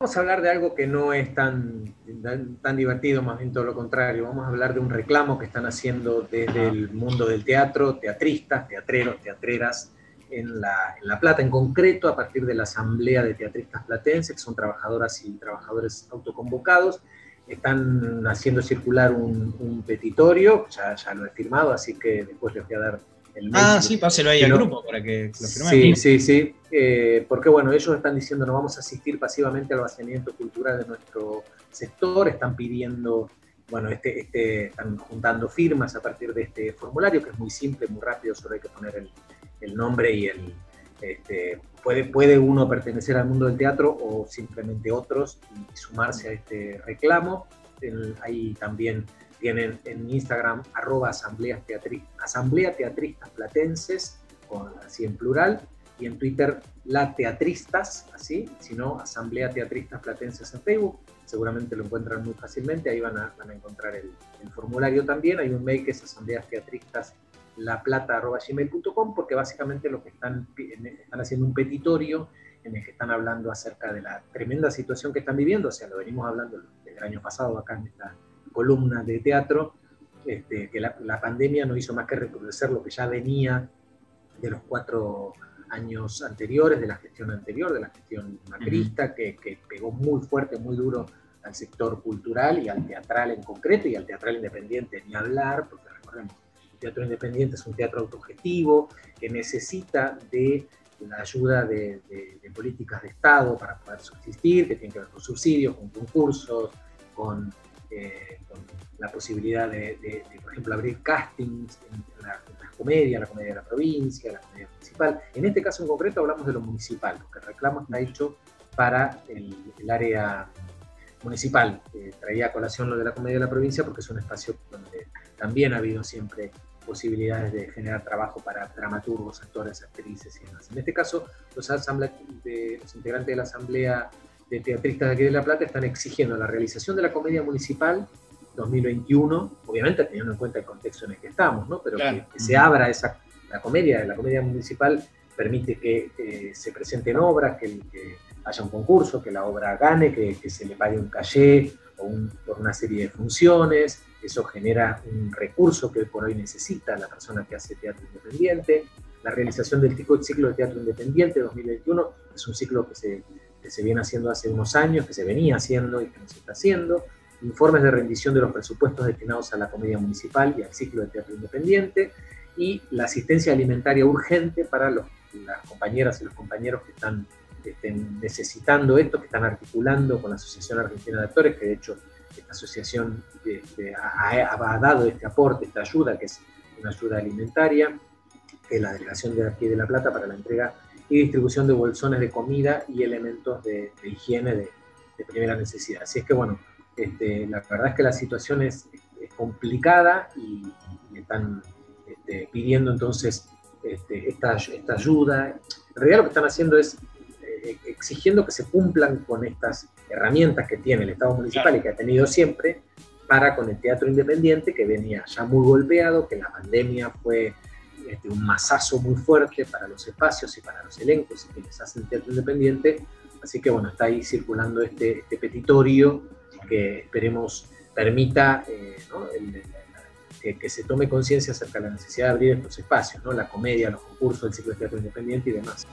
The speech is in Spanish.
Vamos a hablar de algo que no es tan, tan, divertido, más bien todo lo contrario. Vamos a hablar de un reclamo que están haciendo desde el mundo del teatro, teatristas, teatreros, teatreras en La, en la Plata, en concreto a partir de la Asamblea de Teatristas Platenses, que son trabajadoras y trabajadores autoconvocados. Están haciendo circular un, un petitorio, ya, ya lo he firmado, así que después les voy a dar Ah, sí, páselo ahí al grupo para que lo firmen. Sí, sí, sí. Eh, porque bueno, ellos están diciendo no vamos a asistir pasivamente al vaciamiento cultural de nuestro sector, están pidiendo, bueno, este, este, están juntando firmas a partir de este formulario que es muy simple, muy rápido, solo hay que poner el, el nombre y el... Este, puede, puede uno pertenecer al mundo del teatro o simplemente otros y sumarse a este reclamo. hay también tienen en Instagram arroba asamblea teatristas platenses, así en plural, y en Twitter la teatristas, así, sino asamblea teatristas platenses en Facebook. Seguramente lo encuentran muy fácilmente, ahí van a, van a encontrar el, formulario también. Hay un mail que es asambleas teatristas laplata.gmail.com porque básicamente lo que están, están haciendo un petitorio en el que están hablando acerca de la tremenda situación que están viviendo, o sea, lo venimos hablando desde el año pasado acá en esta, columna de teatro, este, que la, pandemia no hizo más que recrudecer lo que ya venía de los cuatro años anteriores, de la gestión anterior, de la gestión macrista, que, que, pegó muy fuerte, muy duro al sector cultural y al teatral en concreto, y al teatral independiente ni hablar, porque recordemos, el teatro independiente es un teatro autogestivo que necesita de la ayuda de, de políticas de Estado para poder subsistir, que tiene que ver con subsidios, con concursos, con eh, la posibilidad de, por ejemplo, abrir castings en, la, comedia, la comedia de la provincia, la comedia municipal. En este caso en concreto hablamos de lo municipal, porque el reclamo está hecho para el, área municipal. Eh, traía a colación lo de la comedia de la provincia porque es un espacio donde también ha habido siempre posibilidades de generar trabajo para dramaturgos, actores, actrices y demás. En este caso, los, de, los integrantes de la Asamblea de teatristas de aquí de La Plata están exigiendo la realización de la comedia municipal 2021, obviamente teniendo en cuenta el contexto en el que estamos, ¿no? pero que, se abra esa, la comedia, la comedia municipal permite que se presenten obras, que, haya un concurso, que la obra gane, que, se le pague un caché o por una serie de funciones, eso genera un recurso que por hoy necesita la persona que hace teatro independiente. La realización del ciclo de teatro independiente 2021 es un ciclo que se se viene haciendo hace unos años, que se venía haciendo y que no se está haciendo, informes de rendición de los presupuestos destinados a la comedia municipal y al ciclo de teatro independiente, y la asistencia alimentaria urgente para los, las compañeras y los compañeros que están estén necesitando esto, que están articulando con la Asociación Argentina de Actores, que de hecho esta asociación este, ha, dado este aporte, esta ayuda, que es una ayuda alimentaria, que la delegación de aquí de La Plata para la entrega y distribución de bolsones de comida y elementos de, higiene de, primera necesidad. Así es que, bueno, este, la verdad es que la situación es, complicada y, están este, pidiendo entonces este, esta, esta, ayuda. En realidad lo que están haciendo es eh, exigiendo que se cumplan con estas herramientas que tiene el Estado municipal y que ha tenido siempre para con el teatro independiente que venía ya muy golpeado, que la pandemia fue este, un masazo muy fuerte para los espacios y para los elencos y que les hacen teatro independiente. Así que bueno, está ahí circulando este, este petitorio que esperemos permita eh, que, se tome conciencia acerca de la necesidad de abrir estos espacios, ¿no? la comedia, los concursos, el ciclo de teatro independiente y demás.